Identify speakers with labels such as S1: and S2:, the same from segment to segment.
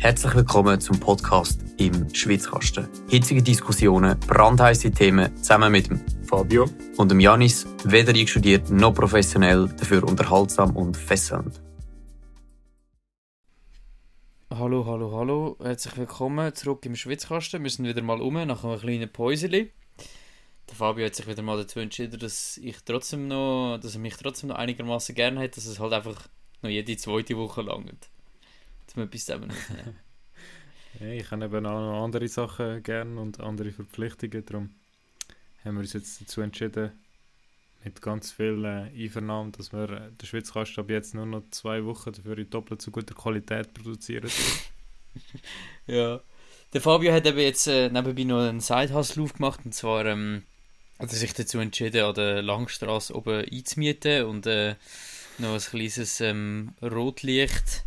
S1: Herzlich willkommen zum Podcast im Schwitzkasten. Hitzige Diskussionen, brandheiße Themen zusammen mit dem
S2: Fabio
S1: und dem Janis, weder einstudiert noch professionell, dafür unterhaltsam und fesselnd.
S3: Hallo, hallo, hallo. Herzlich willkommen zurück im Schwitzkasten. Wir sind wieder mal um nach einer kleinen Pause. Der Fabio hat sich wieder mal dazu entschieden, dass ich trotzdem noch, dass er mich trotzdem noch einigermaßen gerne hat, dass es halt einfach noch jede zweite Woche langt. Zum etwas zusammen
S2: ja, Ich habe eben auch noch andere Sachen gerne und andere Verpflichtungen. Darum haben wir uns jetzt dazu entschieden, mit ganz viel äh, Einvernahmen, dass wir äh, den Schwitzkasten ab jetzt nur noch zwei Wochen dafür in doppelt so guter Qualität produzieren.
S3: ja. Der Fabio hat eben jetzt äh, nebenbei noch einen Side-Hustle aufgemacht und zwar ähm, hat er sich dazu entschieden, an der Langstrasse oben einzumieten und äh, noch ein kleines ähm, Rotlicht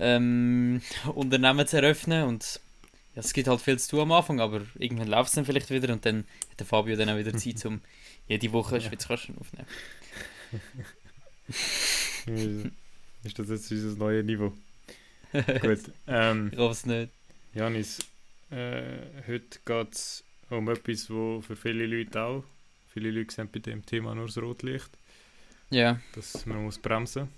S3: ähm, Unternehmen zu eröffnen und ja, es gibt halt viel zu tun am Anfang, aber irgendwann läuft es dann vielleicht wieder und dann hat der Fabio dann auch wieder Zeit, um jede Woche ja. Schweizkasten aufzunehmen.
S2: ist das jetzt unser neues Niveau? Gut. Ähm,
S3: ich hoffe es nicht.
S2: Janis, äh, heute geht es um etwas, wo für viele Leute auch, viele Leute sehen bei dem Thema nur das Rotlicht.
S3: Ja.
S2: Dass man muss bremsen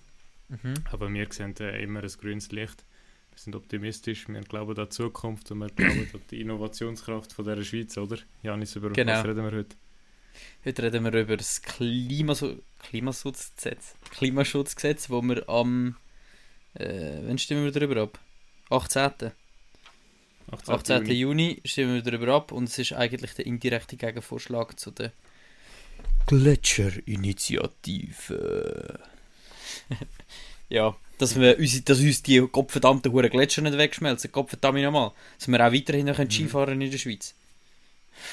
S2: mhm. Aber wir sehen äh, immer ein grünes Licht. Wir sind optimistisch, wir glauben an die Zukunft und wir glauben an die Innovationskraft von der Schweiz, oder? Janis, über
S3: genau.
S2: was reden wir heute?
S3: Heute reden wir über das Klimaschutzgesetz. Klimaschutzgesetz, wo wir am. Äh, wann stimmen wir darüber ab? 18. 18. 18. Juni. Juni stimmen wir darüber ab und es ist eigentlich der indirekte Gegenvorschlag zu der Gletscherinitiative. Ja, dass, wir, dass uns die gottverdammten hohen Gletscher nicht wegschmelzen. Gottverdammt nochmal. Dass wir auch weiterhin noch mhm. Skifahren in der Schweiz.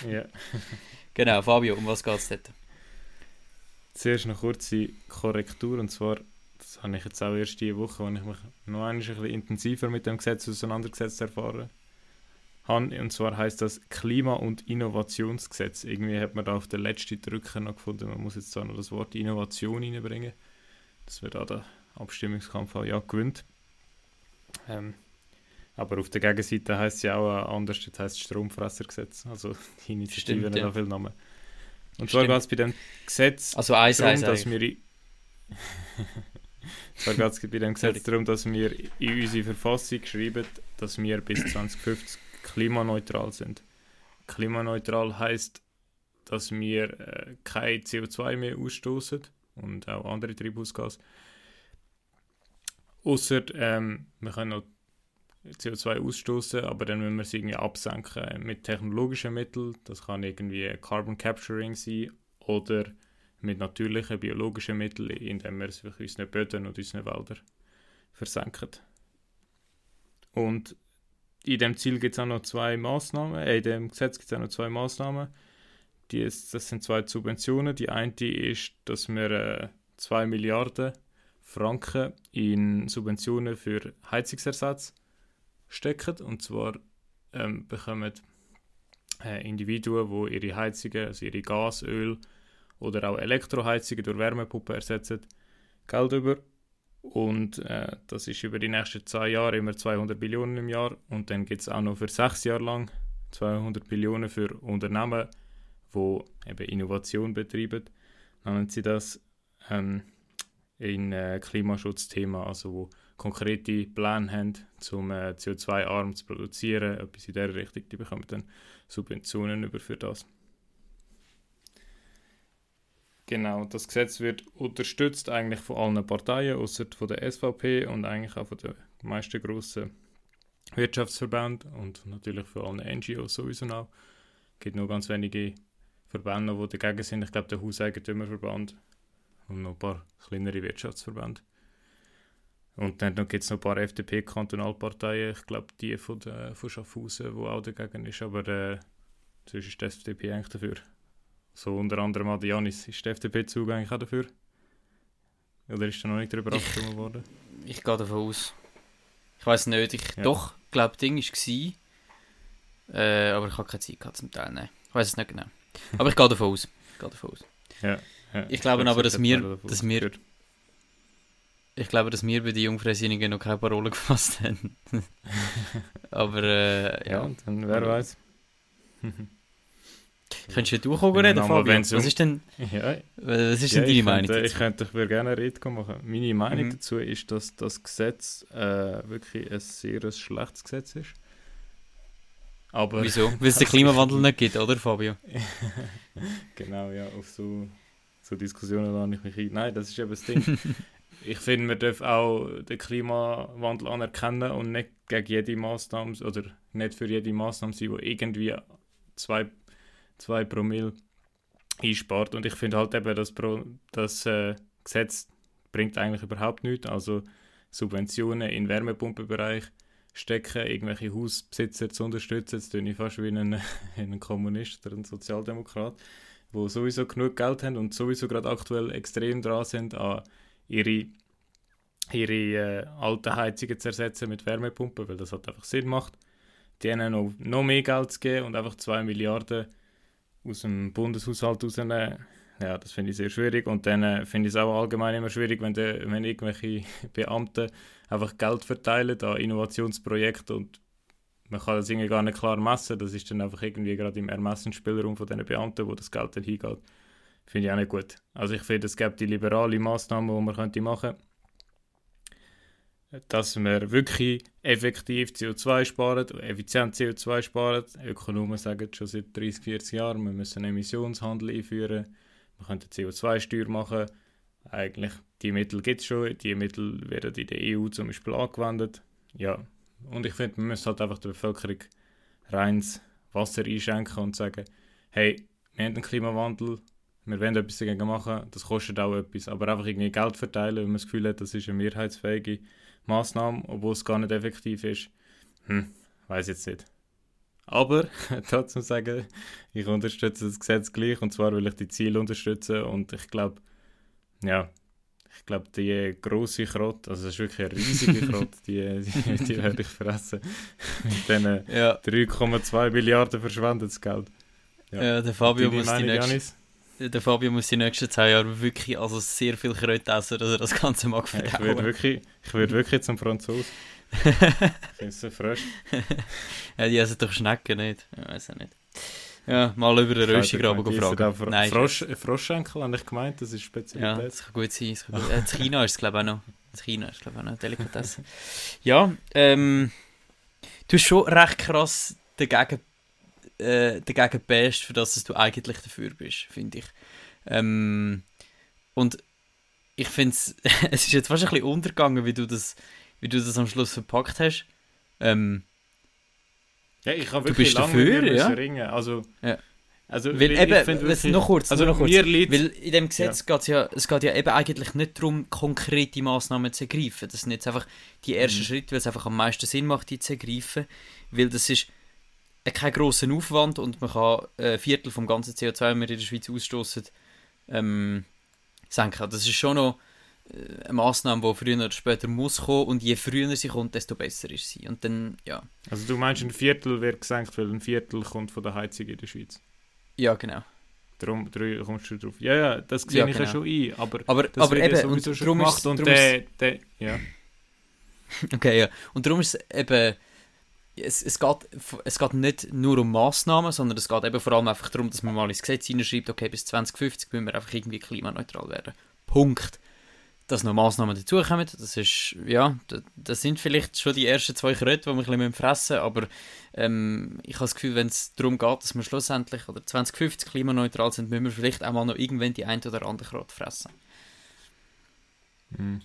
S2: Ja.
S3: genau, Fabio, um was geht es dort?
S2: Zuerst eine kurze Korrektur und zwar, das habe ich jetzt auch erst diese Woche, als ich mich noch ein bisschen intensiver mit dem Gesetz auseinandergesetzt erfahren habe. Und zwar heißt das Klima- und Innovationsgesetz. Irgendwie hat man da auf der letzten Drücker noch gefunden, man muss jetzt da noch das Wort Innovation reinbringen. Das wird auch der Abstimmungskampf auch ja gewinnt. Ähm, aber auf der Gegenseite heißt es ja auch anders, das heißt Stromfressergesetz. Also die Initiative Stimmt, ja. viel Namen. Und zwar geht es bei dem Gesetz
S3: also eins, darum,
S2: eins, dass wir zwar geht es bei dem Gesetz darum, dass wir in unsere Verfassung schreiben, dass wir bis 2050 klimaneutral sind. Klimaneutral heißt, dass wir äh, kein CO2 mehr ausstoßen und auch andere Treibhausgase. Außer ähm, wir können noch CO2 ausstoßen, aber dann müssen wir es irgendwie absenken mit technologischen Mitteln. Das kann irgendwie Carbon Capturing sein oder mit natürlichen biologischen Mitteln, indem wir es für unsere Böden und unsere Wälder versenken. Und in dem Ziel gibt es auch noch zwei Maßnahmen, äh, in dem Gesetz gibt es auch noch zwei Maßnahmen. Die ist, das sind zwei Subventionen. Die eine ist, dass wir äh, 2 Milliarden Franken in Subventionen für Heizungsersatz stecken. Und zwar ähm, bekommen äh, Individuen, die ihre Heizungen, also ihre Gas, Öl oder auch Elektroheizungen durch Wärmepumpen ersetzen, Geld über. Und äh, das ist über die nächsten zwei Jahre immer 200 Billionen im Jahr. Und dann gibt es auch noch für sechs Jahre lang 200 Billionen für Unternehmen, die eben Innovation betreiben. Nennen sie das ähm, in äh, Klimaschutzthema, also wo konkrete Pläne haben, um äh, CO2-arm zu produzieren, etwas in dieser Richtung, die bekommen dann Subventionen über für das. Genau, das Gesetz wird unterstützt eigentlich von allen Parteien, außer von der SVP und eigentlich auch von den meisten grossen Wirtschaftsverbänden und natürlich von allen NGOs sowieso noch. Es gibt nur ganz wenige Verbände, die dagegen sind. Ich glaube, der Hauseigentümerverband und noch ein paar kleinere Wirtschaftsverbände. Und dann gibt es noch ein paar FDP-Kantonalparteien, ich glaube die von, der, von Schaffhausen, die auch dagegen ist, aber äh, sonst ist die FDP eigentlich dafür. So unter anderem auch Janis, ist die FDP-Zug eigentlich auch dafür? Oder ist da noch nicht darüber abgestimmt worden?
S3: Ich gehe davon aus. Ich weiß nicht, ich ja. doch, glaube Ding war, äh, aber ich habe keine Zeit gehabt zum Teil, nein. Ich weiß es nicht genau. Aber ich gehe davon aus. Ich gehe davon aus.
S2: Ja.
S3: Ja, ich glaube aber, dass wir, dass wir, ich glaube, dass wir bei den Jungfräsinigen noch keine Parole gefasst haben. Aber äh, ja.
S2: Ja, dann wer weiß.
S3: Könntest du auch reden,
S2: wenn's
S3: Was ist denn,
S2: Ja,
S3: was ist denn deine
S2: ich
S3: Meinung
S2: könnte, ich
S3: dazu?
S2: könnte ich würde gerne eine Rede machen. Meine Meinung
S3: Mhm.
S2: dazu ist, dass das Gesetz äh, wirklich ein sehr schlechtes Gesetz ist. Aber
S3: Wieso? Weil es den Klimawandel nicht gibt, oder Fabio?
S2: Genau, ja, auf so, so Diskussionen lade ich mich ein. Nein, das ist eben das Ding. ich finde, man darf auch den Klimawandel anerkennen und nicht gegen jede Maßnahme oder nicht für jede Maßnahme sein, die irgendwie zwei, zwei Promille einspart. Und ich finde halt eben, das, Pro, das äh, Gesetz bringt eigentlich überhaupt nichts. Also Subventionen in den Wärmepumpenbereich stecken, irgendwelche Hausbesitzer zu unterstützen. Jetzt tue ich fast wie ein, ein Kommunist oder ein Sozialdemokrat, wo sowieso genug Geld haben und sowieso gerade aktuell extrem dran sind, an ihre, ihre äh, alten Heizungen zu ersetzen mit Wärmepumpen, weil das halt einfach Sinn macht. Denen noch, noch mehr Geld zu geben und einfach 2 Milliarden aus dem Bundeshaushalt rausnehmen, ja, das finde ich sehr schwierig. Und dann äh, finde ich es auch allgemein immer schwierig, wenn, de, wenn irgendwelche Beamte einfach Geld verteilen an Innovationsprojekte und man kann das irgendwie gar nicht klar messen. Das ist dann einfach irgendwie gerade im Ermessensspielraum von diesen Beamten, wo das Geld dann hingeht. Finde ich auch nicht gut. Also ich finde, es gibt die liberale Massnahmen, die man könnte machen dass wir wirklich effektiv CO2 sparen, effizient CO2 sparen. Ökonomen sagen schon seit 30, 40 Jahren, wir müssen einen Emissionshandel einführen, wir könnten CO2-Steuer machen. Eigentlich, die Mittel gibt es schon, die Mittel werden in der EU zum Beispiel angewendet. Ja, und ich finde, man muss halt einfach der Bevölkerung reines Wasser einschenken und sagen, hey, wir haben einen Klimawandel, wir wollen etwas dagegen machen, das kostet auch etwas, aber einfach irgendwie Geld verteilen, wenn man das Gefühl hat, das ist eine mehrheitsfähige Maßnahme, obwohl es gar nicht effektiv ist, hm, weiß jetzt nicht. Aber trotzdem sagen, ich unterstütze das Gesetz gleich und zwar will ich die Ziele unterstützen und ich glaube, ja, ich glaube, die grosse Krott, also es ist wirklich eine riesige Krott, die, die, die werde ich fressen. Mit diesen
S3: Ja,
S2: 3,2 Milliarden verschwendetes Geld. Ja.
S3: ja der, Fabio
S2: Deine
S3: muss die
S2: Janis?
S3: der Fabio muss die nächsten 10 Jahre wirklich also sehr viel Kröte essen, dass er das Ganze mag
S2: Ja, ich
S3: verdauen.
S2: würde wirklich, ich würde wirklich zum Franzosen. Ich es so frisch.
S3: ja, die essen doch Schnecken nicht. Ja, weiß ich nicht. Ja, mal über den Röstigraben fragen.
S2: Fro
S3: Nein,
S2: Frosch, Froschschenkel habe ich gemeint, das ist
S3: Ja,
S2: Spezialität.
S3: das kann gut sein. Das kann gut. Äh, in China ist es, glaube ich, auch noch. In China ist glaube ich, auch noch Delikatesse. ja, ähm, du hast schon recht krass dagegen, äh, dagegen best, für das dass du eigentlich dafür bist, finde ich. Ähm, und ich finde es, es ist jetzt fast ein bisschen untergegangen, wie du das, wie du das am Schluss verpackt hast. Ähm,
S2: Ja, ich habe
S3: Du
S2: wirklich
S3: bist
S2: lange
S3: dafür, ja?
S2: ringen. Also,
S3: Ja.
S2: also
S3: weil
S2: ich
S3: eben,
S2: finde
S3: was-
S2: wirklich-
S3: noch kurz,
S2: also
S3: noch kurz. Weil in dem Gesetz geht's ja, es geht ja eben eigentlich nicht darum, konkrete Massnahmen zu ergreifen. Das sind jetzt einfach die ersten
S2: Mhm.
S3: Schritte, weil es einfach am meisten Sinn macht, die zu ergreifen. Weil das ist kein grosser Aufwand und man kann ein Viertel vom ganzen CO2, das wir in der Schweiz ausstoßen, ähm, senken. Das ist schon noch eine Massnahme, die früher oder später muss kommen und je früher sie kommt, desto besser ist sie. Und dann, ja,
S2: Also du meinst, ein Viertel wird gesenkt, weil ein Viertel kommt von der Heizung in der Schweiz.
S3: ja genau.
S2: Darum, darum kommst du drauf. Ja, ja, das sehe
S3: Ja,
S2: ich ja
S3: genau.
S2: schon ein, aber
S3: Aber,
S2: das
S3: aber
S2: wird ja
S3: eben, und
S2: sowieso schon gemacht
S3: ist,
S2: und der, der, ja.
S3: Okay, ja. Und darum ist es eben, es, es, geht, es geht nicht nur um Massnahmen, sondern es geht eben vor allem einfach darum, dass man mal ins Gesetz hineinschreibt, okay, bis 2050 müssen wir einfach irgendwie klimaneutral werden. Punkt. Dass noch Massnahmen dazukommen, das ist, ja, das, sind vielleicht schon die ersten zwei Kröte, die wir ein bisschen fressen müssen, aber ähm, ich habe das Gefühl, wenn es darum geht, dass wir schlussendlich oder 2050 klimaneutral sind, müssen wir vielleicht auch mal noch irgendwann die ein oder andere Kröte fressen.
S2: Hm.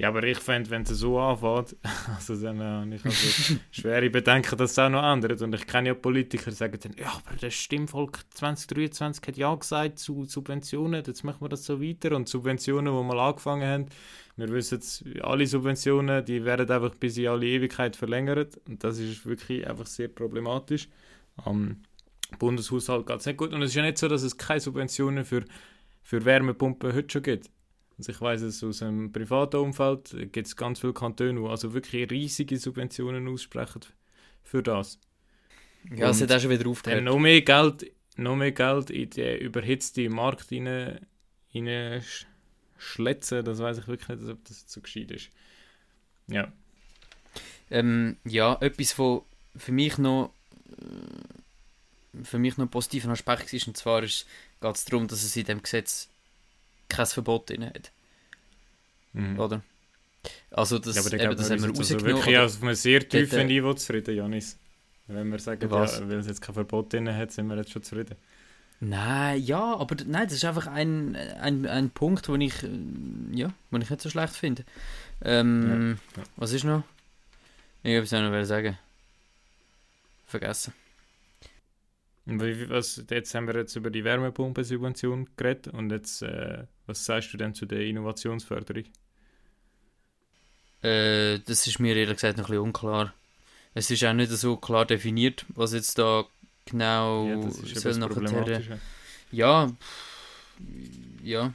S2: Ja, aber ich fände, wenn es so anfängt, also dann äh, ich also schwere Bedenken, dass es auch noch ändert. Und ich kenne ja Politiker, die sagen dann, ja, aber das Stimmvolk 2023 hat ja gesagt zu Subventionen, jetzt machen wir das so weiter. Und Subventionen, die mal angefangen haben, wir wissen jetzt, alle Subventionen, die werden einfach bis in alle Ewigkeit verlängert. Und das ist wirklich einfach sehr problematisch. Am Bundeshaushalt geht es nicht gut. Und es ist ja nicht so, dass es keine Subventionen für, für Wärmepumpen heute schon gibt. Also ich weiß es aus einem privaten Umfeld, gibt es ganz viele Kantone, die also wirklich riesige Subventionen aussprechen für das.
S3: Ja, es hat auch schon wieder
S2: Dann
S3: aufgehört.
S2: noch mehr Geld, noch mehr Geld in den überhitzten Markt rein sch- schletzen, das weiß ich wirklich nicht, ob das so gescheit ist. Ja.
S3: Ähm, ja, etwas, wo für mich noch äh, für mich noch ein positiver Aspekt ist, und zwar geht es darum, dass es in dem Gesetz kein Verbot drin hat. Mhm. Oder? Also das,
S2: ja, aber eben, das haben wir also rausgenommen. Also wirklich auf einem sehr tiefen Niveau zufrieden, Janis. Wenn wir sagen, ja, weil es jetzt kein Verbot drin hat, sind wir jetzt schon zufrieden.
S3: Nein, ja, aber nein, das ist einfach ein, ein, ein Punkt, den ich, ja, den ich nicht so schlecht finde. Ähm, ja, ja. Was ist noch? Ich habe es noch sagen. Vergessen.
S2: Was, jetzt haben wir jetzt über die Wärmepumpensubvention geredet und jetzt, äh, was sagst du denn zu der Innovationsförderung?
S3: Äh, das ist mir ehrlich gesagt noch ein bisschen unklar. Es ist auch nicht so klar definiert, was jetzt da genau ja, das ist soll nachher. Ja, ja.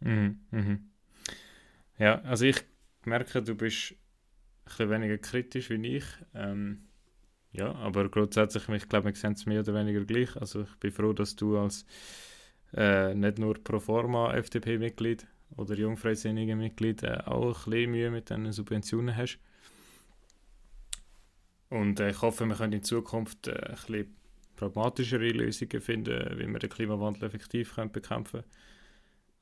S2: Mhm, mhm. Ja, also ich merke, du bist ein bisschen weniger kritisch wie ich. Ähm, ja, aber grundsätzlich, ich glaube, wir sehen es mehr oder weniger gleich. Also ich bin froh, dass du als äh, nicht nur pro forma FDP-Mitglied oder jungfreisinnigen Mitglied äh, auch ein bisschen Mühe mit diesen Subventionen hast. Und äh, ich hoffe, wir können in Zukunft äh, ein bisschen pragmatischere Lösungen finden, wie wir den Klimawandel effektiv können bekämpfen können.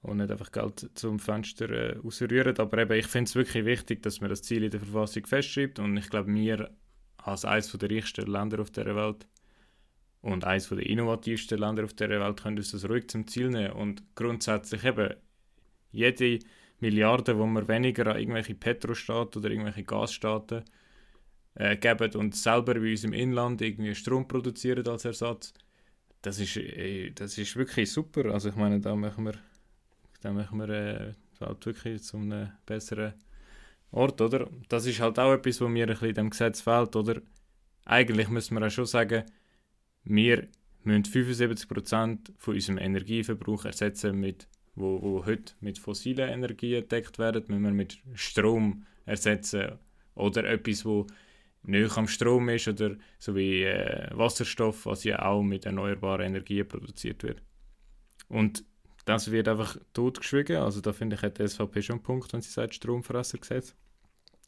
S2: Und nicht einfach Geld zum Fenster äh, ausrühren. Aber eben, ich finde es wirklich wichtig, dass man das Ziel in der Verfassung festschreibt. Und ich glaube, wir als eines der reichsten Länder auf der Welt und eines der innovativsten Länder auf der Welt können uns das ruhig zum Ziel nehmen. Und grundsätzlich eben, jede Milliarde, die wir weniger an irgendwelche Petrostaaten oder irgendwelche Gasstaaten äh, geben und selber bei uns im Inland irgendwie Strom produzieren als Ersatz, das ist, äh, das ist wirklich super. Also ich meine, da machen wir, da machen wir äh, halt wirklich zu einem besseren Ort, oder? Das ist halt auch etwas, was mir ein bisschen in dem Gesetz fehlt, oder? Eigentlich müssen wir auch schon sagen, wir müssen 75% von unserem Energieverbrauch ersetzen mit wo, wo heute mit fossilen Energien gedeckt werden, müssen wir mit Strom ersetzen. Oder etwas, wo nicht am Strom ist, oder so wie äh, Wasserstoff, was ja auch mit erneuerbaren Energien produziert wird. Und das wird einfach totgeschwiegen. Also da finde ich, hat die SVP schon einen Punkt, wenn sie sagt Stromfressergesetz.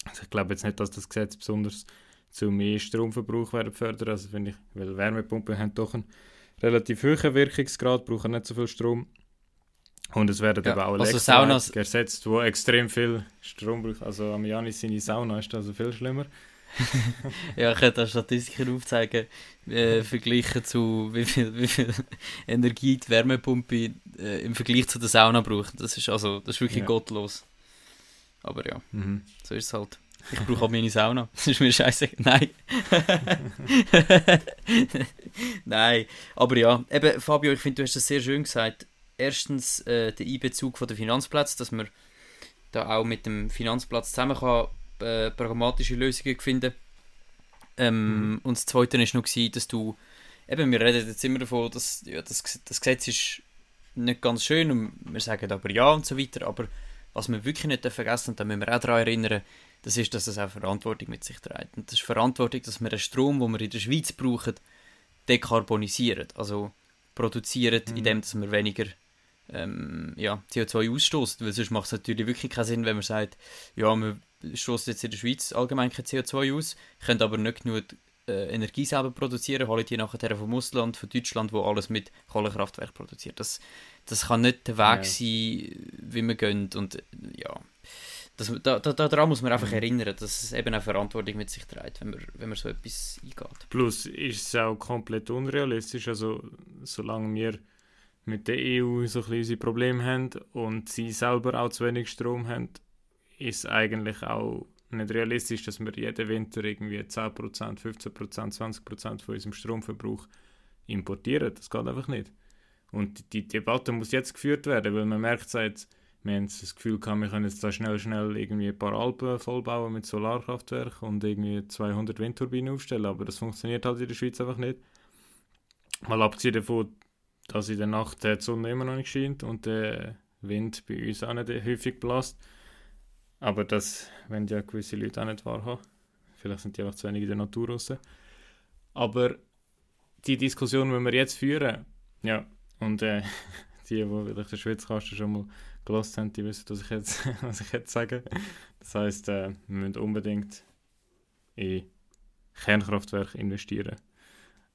S2: Also ich glaube jetzt nicht, dass das Gesetz besonders zu mehr Stromverbrauch werden fördern. Also finde ich, weil Wärmepumpen haben doch einen relativ hohen Wirkungsgrad, brauchen nicht so viel Strom. Und es werden ja, aber auch also Saunas ersetzt, wo extrem viel Strom braucht. Also am Janis seine Sauna ist also viel schlimmer.
S3: ja, ich könnte Statistiken aufzeigen, äh, vergleichen zu wie viel, wie viel Energie die Wärmepumpe äh, im Vergleich zu der Sauna braucht. Das ist also das ist wirklich ja. gottlos. Aber ja, mhm. so ist es halt. Ich brauche auch meine Sauna. Das ist mir scheiße. Nein. Nein. Aber ja, eben, Fabio, ich finde, du hast das sehr schön gesagt erstens äh, der Einbezug von der Finanzplatz, dass man da auch mit dem Finanzplatz zusammen kann, äh, pragmatische Lösungen finden ähm, mhm. Und das Zweite war noch, gewesen, dass du, eben, wir reden jetzt immer davon, dass ja, das, das Gesetz ist nicht ganz schön und wir sagen aber ja und so weiter, aber was wir wirklich nicht vergessen, und da müssen wir auch daran erinnern, das ist, dass es auch Verantwortung mit sich trägt. Und das ist Verantwortung, dass wir den Strom, den wir in der Schweiz brauchen, dekarbonisieren. Also produzieren, mhm. indem dass wir weniger ähm, ja, CO2 ausstößt. Weil sonst macht es natürlich wirklich keinen Sinn, wenn man sagt, ja, wir stoßen jetzt in der Schweiz allgemein kein CO2 aus, können aber nicht genug äh, Energie selber produzieren, holen die nachher vom Ausland, von Deutschland, wo alles mit Kohlekraftwerk produziert. Das, das kann nicht der Weg ja. sein, wie wir gehen. Und ja, das, da, da, daran muss man einfach mhm. erinnern, dass es eben eine Verantwortung mit sich trägt, wenn man, wenn man so etwas eingeht.
S2: Plus ist es auch komplett unrealistisch, also solange wir mit der EU so ein unsere Probleme haben und sie selber auch zu wenig Strom haben, ist eigentlich auch nicht realistisch, dass wir jeden Winter irgendwie 10%, 15%, 20% von unserem Stromverbrauch importieren. Das geht einfach nicht. Und die Debatte muss jetzt geführt werden, weil man merkt seit, wir haben das Gefühl gehabt, wir können jetzt da schnell, schnell irgendwie ein paar Alpen vollbauen mit Solarkraftwerken und irgendwie 200 Windturbinen aufstellen, aber das funktioniert halt in der Schweiz einfach nicht. Mal abgesehen davon, dass in der Nacht die Sonne immer noch nicht scheint und der Wind bei uns auch nicht häufig bläst. Aber das wenn ja gewisse Leute auch nicht wahrhaben. Vielleicht sind die einfach zu wenig in der Natur raus. Aber die Diskussion, die wir jetzt führen, ja, und äh, die, die vielleicht den Schwitzkasten schon mal gelost haben, die wissen, was ich jetzt, was ich jetzt sage. Das heisst, äh, wir müssen unbedingt in Kernkraftwerke investieren.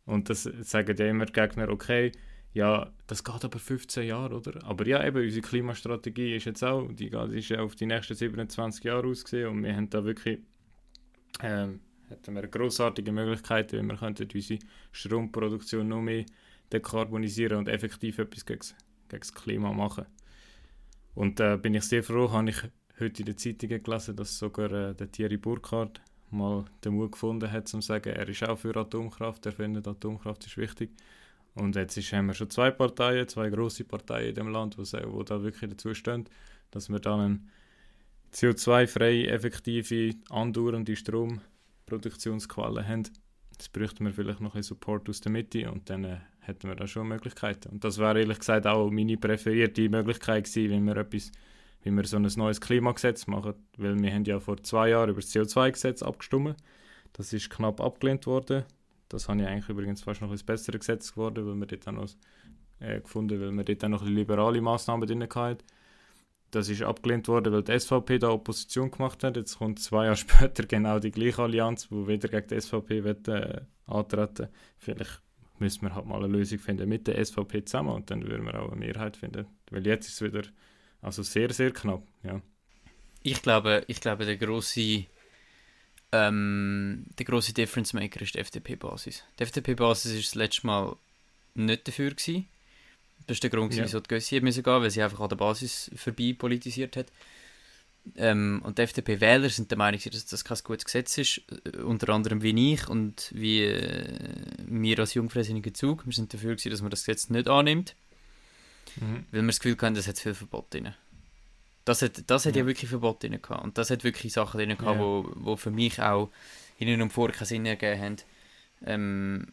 S2: Und das sagen ja immer Gegner, okay, ja, das geht aber 15 Jahre, oder? Aber ja, eben, unsere Klimastrategie ist jetzt auch, die ist ja auf die nächsten 27 Jahre ausgesehen und wir haben da wirklich, ähm, hätten wir grossartige Möglichkeiten, wenn wir könnten unsere Stromproduktion noch mehr dekarbonisieren und effektiv etwas gegen, gegen das Klima machen. Und da äh, bin ich sehr froh, habe ich heute in den Zeitungen gelesen, dass sogar äh, der Thierry Burkhardt mal den Mut gefunden hat, zu sagen, er ist auch für Atomkraft, er findet Atomkraft ist wichtig. Und jetzt ist, haben wir schon zwei Parteien, zwei große Parteien in dem Land, die da wirklich dazu stehen, dass wir dann eine CO2-freie, effektive, andauernde Stromproduktionsquelle haben. Jetzt bräuchten wir vielleicht noch ein Support aus der Mitte und dann äh, hätten wir da schon Möglichkeiten. Und das wäre ehrlich gesagt auch meine präferierte Möglichkeit gewesen, wenn wir etwas, wenn wir so ein neues Klimagesetz machen. Weil wir haben ja vor zwei Jahren über das CO2-Gesetz abgestimmt. Das ist knapp abgelehnt worden. Das habe ich eigentlich übrigens fast noch ein besseres Gesetz geworden, weil wir dort dann noch, äh, gefunden, weil wir dort dann noch liberale Massnahmen drin hatten. Das ist abgelehnt worden, weil die SVP da Opposition gemacht hat. Jetzt kommt zwei Jahre später genau die gleiche Allianz, die wieder gegen die SVP wird, äh, antreten Vielleicht müssen wir halt mal eine Lösung finden mit der SVP zusammen und dann würden wir auch eine Mehrheit finden. Weil jetzt ist es wieder also sehr, sehr knapp. Ja.
S3: Ich glaube, ich glaube der große ähm, der große Difference Maker ist die FDP-Basis. Die FDP-Basis ist das letzte Mal nicht dafür gewesen. Das ist der Grund, ja. wieso die Gössi gehen weil sie einfach an der Basis vorbei politisiert hat. Ähm, und die FDP-Wähler sind der Meinung, dass das kein gutes Gesetz ist, äh, unter anderem wie ich und wie äh, wir als jungfräsiniger Zug. Wir sind dafür, gewesen, dass man das Gesetz nicht annimmt, mhm. weil wir das Gefühl haben, das hat viel Verbot drin. Das hat, das hat ja. ja wirklich Verbot drin gehabt. Und das hat wirklich Sachen drin gehabt, ja. wo, wo für mich auch hinten und vor keinen Sinn ergeben haben. Ähm,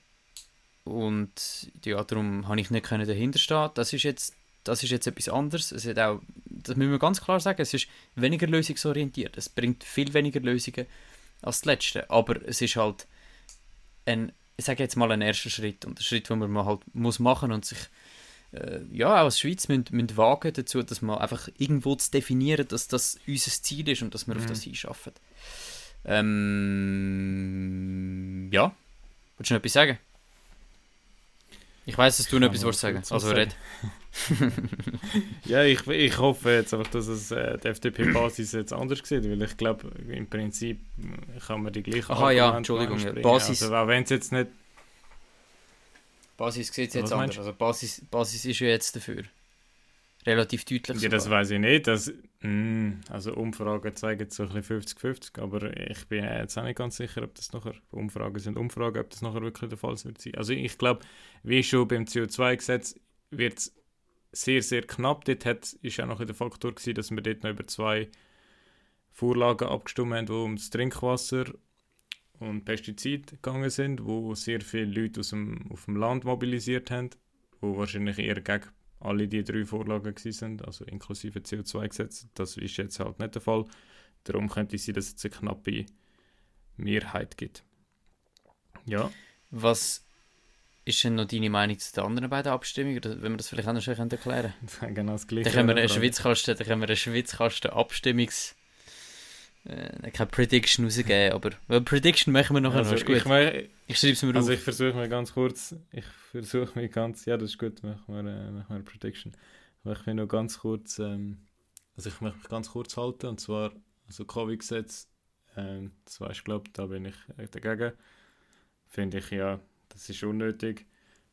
S3: und ja, darum habe ich nicht können dahinter stehen. Das ist jetzt, das ist jetzt etwas anderes. Es hat auch, das müssen wir ganz klar sagen, es ist weniger lösungsorientiert. Es bringt viel weniger Lösungen als das letzte. Aber es ist halt ein, ich sage jetzt mal ein erster Schritt und ein Schritt, den man halt muss machen und sich äh, ja, auch als Schweiz müssen, müssen wagen dazu, dass man einfach irgendwo zu definieren, dass das unser Ziel ist und dass wir mhm. auf das hinschaffen. Ähm, ja, willst du noch etwas sagen? Ich weiß, dass du noch etwas sagen also red.
S2: ja, ich, ich hoffe jetzt einfach, dass es äh, die FDP-Basis jetzt anders sieht, weil ich glaube, im Prinzip kann man die gleiche
S3: Aha, ja, Entschuldigung,
S2: Basis. Also, auch wenn es jetzt nicht
S3: Basis sieht es jetzt anders. Also Basis, Basis ist ja jetzt dafür. Relativ deutlich.
S2: Ja, das weiß ich nicht. Das, mh, hm, also Umfragen zeigen so ein bisschen 50-50, aber ich bin jetzt auch nicht ganz sicher, ob das nachher, Umfragen sind Umfragen, ob das nachher wirklich der Fall wird sein. Also ich glaube, wie schon beim CO2-Gesetz wird es sehr, sehr knapp. Dort hat, ist auch noch der Faktor gewesen, dass wir dort noch über zwei Vorlagen abgestimmt haben, die um das Trinkwasser und Pestizide gegangen sind, wo sehr viele Leute aus dem, auf dem Land mobilisiert haben, wo wahrscheinlich eher gegen alle die drei Vorlagen sind, also inklusive CO2-Gesetz. Das ist jetzt halt nicht der Fall. Darum könnte es sein, dass es eine knappe Mehrheit gibt. Ja.
S3: Was ist denn noch deine Meinung zu den anderen beiden Abstimmungen? Wenn wir das vielleicht anders erklären können.
S2: genau das Gleiche.
S3: Dann können wir Schwitzkasten, dann können wir eine Schwitzkasten Abstimmungs äh, keine Prediction rausgeben, aber well, Prediction machen wir nachher
S2: also,
S3: noch, ist gut.
S2: Ich, mein,
S3: ich schreibe es mir
S2: also
S3: auf.
S2: ich versuche mir ganz kurz, ich versuche mir ganz, ja das ist gut, machen wir, äh, machen wir eine Prediction. Aber ich will noch ganz kurz, ähm, also ich möchte mich ganz kurz halten, und zwar, also Covid-Gesetz, ähm, das weißt glaube da bin ich äh, dagegen. Finde ich, ja, das ist unnötig.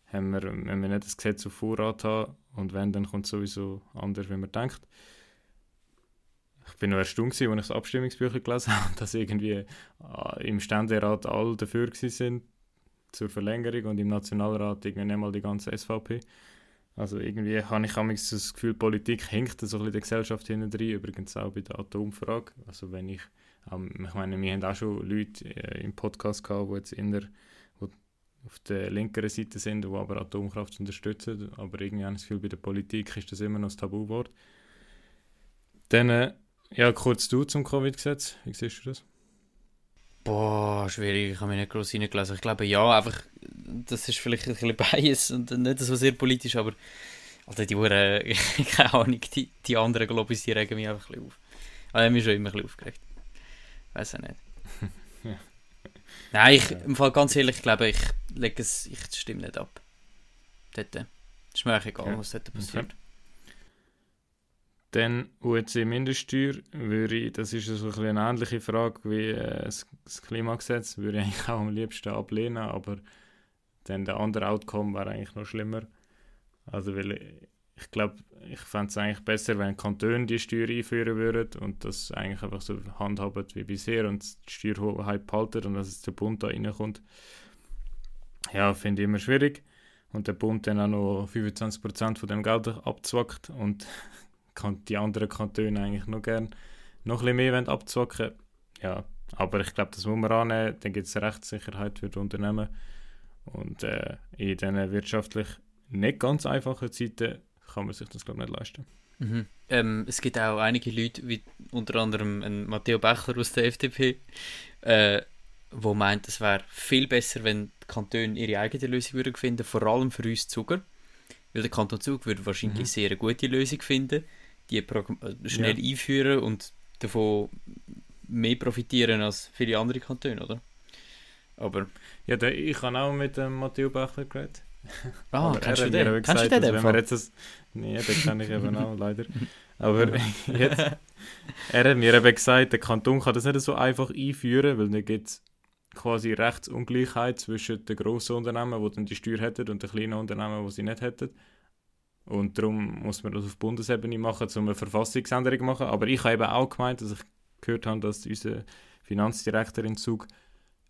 S2: Haben wir, wenn wir nicht das Gesetz auf Vorrat haben, und wenn, dann kommt es sowieso anders, wenn man denkt ich bin noch erstaunt, als ich das Abstimmungsbücher gelesen habe, dass irgendwie äh, im Ständerat alle dafür sind zur Verlängerung und im Nationalrat irgendwie nicht mal die ganze SVP. Also irgendwie habe ich das Gefühl, Politik hinkt so ein bisschen der Gesellschaft hinten rein, übrigens auch bei der Atomfrage. Also wenn ich, ähm, ich meine, wir haben auch schon Leute äh, im Podcast gehabt, die jetzt in der, auf der linkeren Seite sind, die aber Atomkraft unterstützen, aber irgendwie habe ich das Gefühl, bei der Politik ist das immer noch das Tabuwort. Dann äh, ja, kurz du zum Covid-Gesetz. Wie siehst du das?
S3: Boah, schwierig. Ich habe mich nicht groß hineingelesen. Ich glaube, ja, einfach, das ist vielleicht ein bisschen Bias und nicht so sehr politisch, aber Oder die Uhren, keine Ahnung, die, die anderen Globis, die regen mich einfach ein bisschen auf. Aber ich habe mich schon immer ein bisschen aufgeregt. Weiß auch nicht.
S2: Ja.
S3: Nein, ich, im Fall ganz ehrlich, ich glaube, ich lege es, ich stimme nicht ab. Dort. Ist mir eigentlich egal,
S2: Ja.
S3: was dort passiert.
S2: Dann UEC-Mindeststeuer, würde ich, das ist so ein eine ähnliche Frage wie äh, das, Klimagesetz, würde ich eigentlich auch am liebsten ablehnen, aber dann der andere Outcome wäre eigentlich noch schlimmer. Also weil ich, ich glaube, ich fände es eigentlich besser, wenn Kantone die Steuer einführen würden und das eigentlich einfach so handhaben wie bisher und die Steuerhoheit behalten und dass es der Bund da reinkommt. Ja, finde ich immer schwierig. Und der Bund dann auch noch 25% von dem Geld abzwackt und die anderen Kantone eigentlich noch gern noch ein bisschen mehr abzwacken. Ja, aber ich glaube, das muss man annehmen. Dann gibt es Rechtssicherheit für die Unternehmen. Und äh, in diesen wirtschaftlich nicht ganz einfachen Zeiten kann man sich das, glaube ich, nicht leisten.
S3: Mhm. Ähm, es gibt auch einige Leute, wie unter anderem ein Matteo Bechler aus der FDP, äh, wo meint, es wäre viel besser, wenn die Kantone ihre eigene Lösung würden finden, vor allem für uns Zuger. Weil der Kanton Zug würde wahrscheinlich
S2: Mhm.
S3: sehr eine gute Lösung finden, die prog- äh, schnell einführen und davon mehr profitieren als viele andere Kantone, oder? Aber,
S2: Ja, der, ich habe auch mit dem Matteo Bachler geredet.
S3: ah,
S2: Aber
S3: kennst du den?
S2: eben
S3: Kennst du
S2: gesagt,
S3: den? dem
S2: wenn wir jetzt das, Nee, den kenne ich eben auch, leider. Aber jetzt, er hat mir eben gesagt, der Kanton kann das nicht so einfach einführen, weil dann gibt es quasi Rechtsungleichheit zwischen den grossen Unternehmen, die dann die Steuer hätten, und den kleinen Unternehmen, die sie nicht hätten. Und darum muss man das auf Bundesebene machen, um eine Verfassungsänderung zu machen. Aber ich habe eben auch gemeint, dass ich gehört habe, dass unser Finanzdirektor in Zug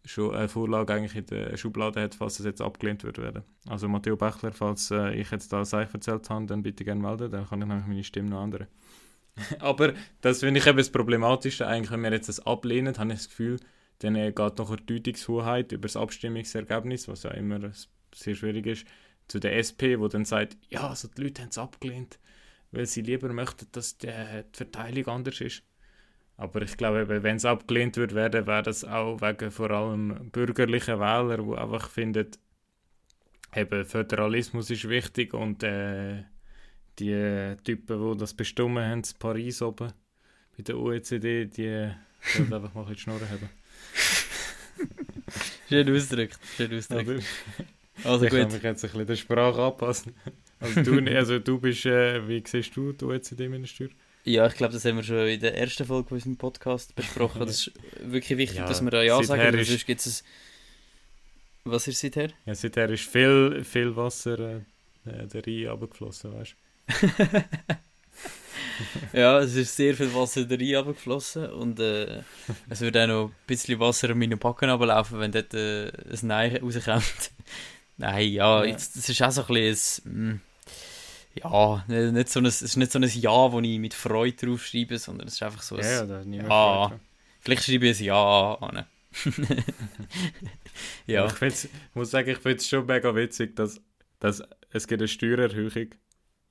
S2: schon eine Vorlage eigentlich in der Schublade hat, falls es jetzt abgelehnt wird werden. Also Matteo Bechler, falls äh, ich jetzt da Seich erzählt habe, dann bitte gerne melden, dann kann ich nämlich meine Stimme noch ändern. Aber das finde ich eben das Problematische. Eigentlich, wenn wir jetzt das ablehnen, habe ich das Gefühl, dann äh, geht noch eine Deutungshoheit über das Abstimmungsergebnis, was ja immer sehr schwierig ist, zu der SP, wo dann sagt, ja, also die Leute haben es abgelehnt, weil sie lieber möchten, dass die, die Verteilung anders ist. Aber ich glaube, wenn es abgelehnt wird werden, wäre das auch wegen vor allem bürgerlichen Wähler, die einfach finden, eben Föderalismus ist wichtig und äh, die Typen, die das bestimmen haben, in Paris oben, bei der OECD, die sollen einfach mal ein bisschen die Schnurren haben.
S3: Schön ausgedrückt, schön ausgedrückt. Also
S2: ich kann
S3: gut.
S2: mich jetzt ein bisschen der Sprache anpassen. Also du, also du bist, äh, wie siehst du die OECD-Minister?
S3: Ja, ich glaube, das haben wir schon in der ersten Folge von unserem Podcast besprochen. Das ist wirklich wichtig,
S2: Ja,
S3: dass wir da Ja sagen, weil
S2: ist-
S3: sonst gibt es... Was ist seither?
S2: Ja, seither ist viel, viel Wasser äh, der Rhein runtergeflossen, weißt
S3: ja, es ist sehr viel Wasser da rein runtergeflossen und äh, es wird auch noch ein bisschen Wasser an meinen Backen runterlaufen, wenn dort äh, ein Nein rauskommt. Nein, ja,
S2: Ja.
S3: jetzt- das ist auch so ein bisschen ein, mm, ja, nicht nicht so ein, es ist nicht so ein Ja, wo ich mit Freude draufschreibe, sondern es ist einfach so ein,
S2: Ja, ja, dran.
S3: vielleicht schreibe ich ein Ja an. ja,
S2: Ich, ich muss sagen, ich finde es schon mega witzig, dass, dass es gibt eine Steuererhöhung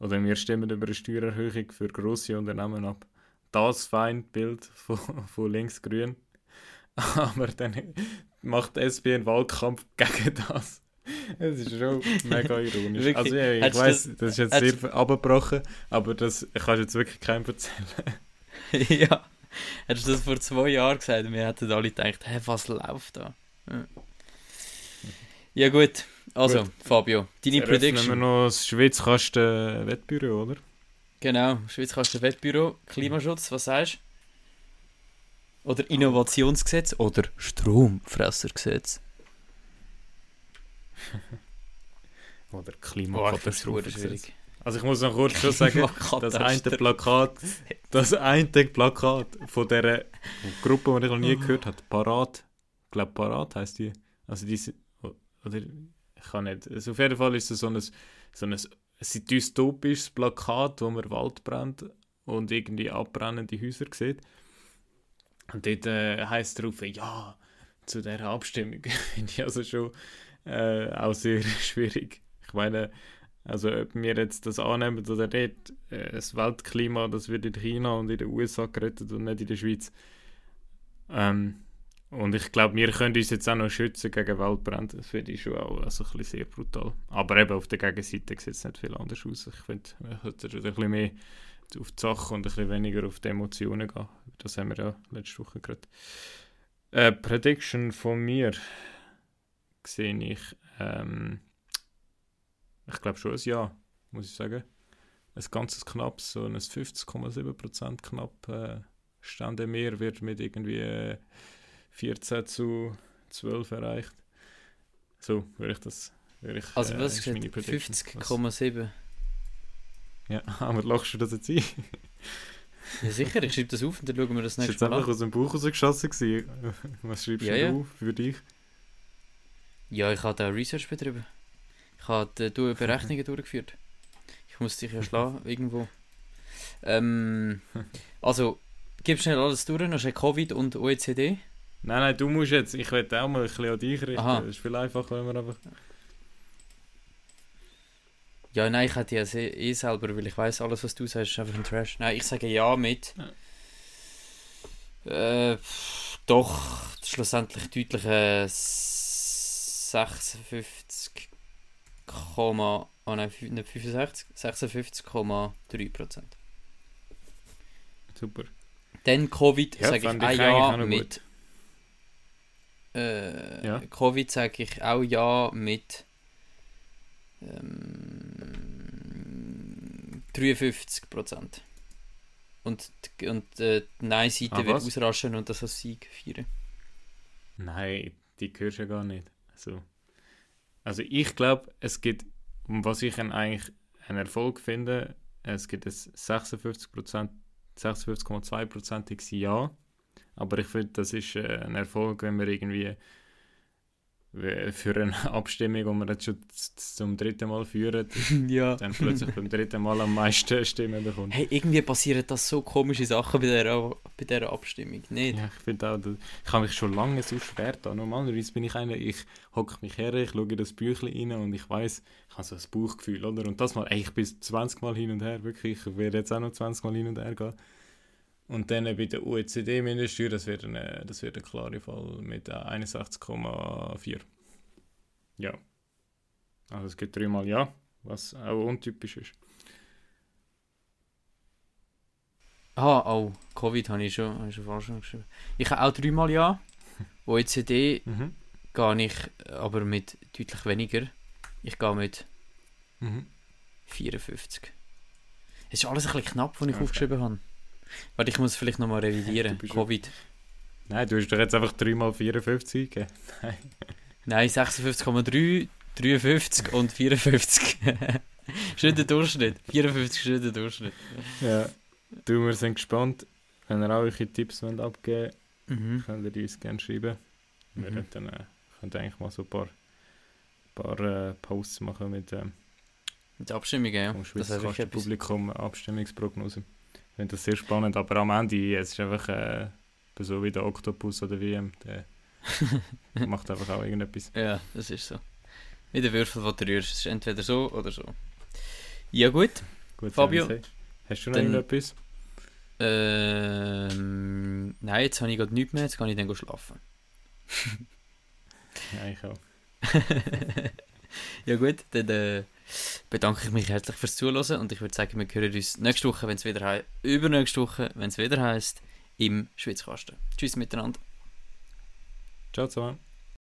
S2: oder wir stimmen über eine Steuererhöhung für grosse Unternehmen ab. Das Feindbild von, von links-grün. Aber dann macht die SP einen Wahlkampf gegen das. Es ist schon mega ironisch.
S3: Wirklich?
S2: Also ja, ich weiß, das ist jetzt sehr abgebrochen, aber das kannst du jetzt wirklich keinem erzählen.
S3: ja. Hättest du das vor zwei Jahren gesagt und wir hätten alle gedacht, hä, was läuft da? Ja, ja gut, also
S2: Gut.
S3: Fabio, deine
S2: Jetzt öffnen wir
S3: Prediction.
S2: noch das Schweizkasten-Wettbüro, oder?
S3: Genau, Schweizkasten Wettbüro, Klimaschutz, was sagst du? Oder Innovationsgesetz oder Stromfressergesetz.
S2: Oder Klimakatastrophe.
S3: schwierig.
S2: Also ich muss noch kurz schon sagen, das eine. Plakat, das eine Plakat von dieser Gruppe, die ich noch nie gehört habe, Parat, ich glaube Parat heisst die, also diese, oder ich kann nicht, also auf jeden Fall ist es so ein, so ein, ein dystopisches Plakat, wo man Wald brennt und irgendwie abbrennende Häuser sieht. Und dort äh, heisst drauf, ja, zu dieser Abstimmung finde ich also schon äh, auch sehr schwierig. Ich meine, also ob wir jetzt das annehmen oder nicht, äh, das Weltklima, das wird in China und in den USA gerettet und nicht in der Schweiz. Ähm, Und ich glaube, wir können uns jetzt auch noch schützen gegen Waldbrände. Das finde ich schon auch also ein bisschen sehr brutal. Aber eben auf der Gegenseite sieht es nicht viel anders aus. Ich finde, wir sollten ein bisschen mehr auf die Sache und ein bisschen weniger auf die Emotionen gehen. Das haben wir ja letzte Woche gerade. Äh, Prediction von mir sehe ich, ähm, ich glaube schon ein Ja, muss ich sagen. Ein ganzes knapp, so ein 50,7% knapp äh, Stände mehr wird mit irgendwie äh, 14 zu 12 erreicht. So würde ich das. Würde ich,
S3: also was äh, ist 50,7?
S2: Ja, aber lachst du das jetzt ein?
S3: ja sicher, ich schreibe das auf und dann schauen wir das nächste
S2: Mal. Das war jetzt einfach aus dem Buch rausgeschossen. Was schreibst ja, du ja. auf für dich?
S3: Ja, ich habe da Research betrieben. Ich habe die Berechnungen durchgeführt. Ich muss dich ja schlagen, irgendwo. Ähm, also, gib schnell alles durch, noch Covid und OECD.
S2: Nein, nein, du musst jetzt, ich will auch mal ein bisschen an dich richten. Aha. Das ist viel einfacher, wenn wir einfach...
S3: Ja, nein, ich hätte ja eh selber, weil ich weiß alles, was du sagst, ist einfach ein Trash. Nein, ich sage ja mit. Ja. Äh, doch, schlussendlich deutlich äh, 56, oh nein, nicht 65, 56,3 Prozent.
S2: Super.
S3: Dann Covid ja, sage ich auch ja mit. Äh, ja. Covid sage ich auch ja mit ähm, 53 Prozent. Und, und äh, die Nein-Seite ah, wird ausraschen und das als Sieg feiern.
S2: Nein, die hörst du ja gar nicht. So. Also ich glaube, es gibt, was ich eigentlich einen Erfolg finde, es gibt ein 56%, 56,2%iges Ja. Aber ich finde, das ist äh, ein Erfolg, wenn wir irgendwie für eine Abstimmung, die wir jetzt schon zum dritten Mal führen, ja. dann plötzlich beim dritten Mal am meisten Stimmen bekommt.
S3: Hey, irgendwie passieren das so komische Sachen bei dieser, bei dieser Abstimmung, nicht?
S2: Ja, ich finde auch, ich habe mich schon lange so schwer da. Normalerweise bin ich einer, ich hocke mich her, ich schaue in das Büchlein rein und ich weiß, ich habe so ein Bauchgefühl, oder? Und das mal, ey, ich bin 20 Mal hin und her, wirklich, ich werde jetzt auch noch 20 Mal hin und her gehen. Und dann bei der OECD-Mindeststeuer, das wird, eine, das wird ein klarer Fall mit 61,4. Ja. Also es gibt dreimal Ja, was auch untypisch ist.
S3: Ah, oh, Covid habe ich schon, habe ich schon falsch geschrieben. Ich habe auch dreimal Ja. OECD mhm. gehe ich aber mit deutlich weniger. Ich gehe mit mhm. 54. Es ist alles ein bisschen knapp, was ich okay. aufgeschrieben habe. Warte, ich muss vielleicht nochmal revidieren. Covid.
S2: Nein, du hast doch jetzt einfach 3 mal 54 gegeben.
S3: Nein. 56,3, 53 und 54. ist nicht der Durchschnitt. 54 ist nicht der Durchschnitt.
S2: Ja. Du, wir sind gespannt. Wenn ihr auch eure Tipps wollt abgeben wollt, mhm. könnt ihr uns gerne schreiben. Wir mhm. dann, äh, können eigentlich mal so ein paar, paar äh, Posts machen mit, äh,
S3: mit Abstimmungen, ja.
S2: Vom Schweizer Publikum Abstimmungsprognose finde das sehr spannend, aber am Ende es ist einfach äh, so wie der Oktopus oder wie der macht einfach auch irgendetwas.
S3: Ja, das ist so. Wie der Würfel, den du rührst, es ist entweder so oder so. Ja gut, gut Fabio.
S2: Hast du noch dann, irgendetwas?
S3: Ähm, nein, jetzt habe ich gerade nichts mehr, jetzt kann ich dann schlafen.
S2: ja, ich auch.
S3: ja gut, dann... Äh, bedanke ich mich herzlich fürs Zuhören und ich würde sagen, wir hören uns nächste Woche, wenn es wieder heißt, übernächste Woche, wenn es wieder heißt, im Schwitzkasten. Tschüss miteinander.
S2: Ciao zusammen.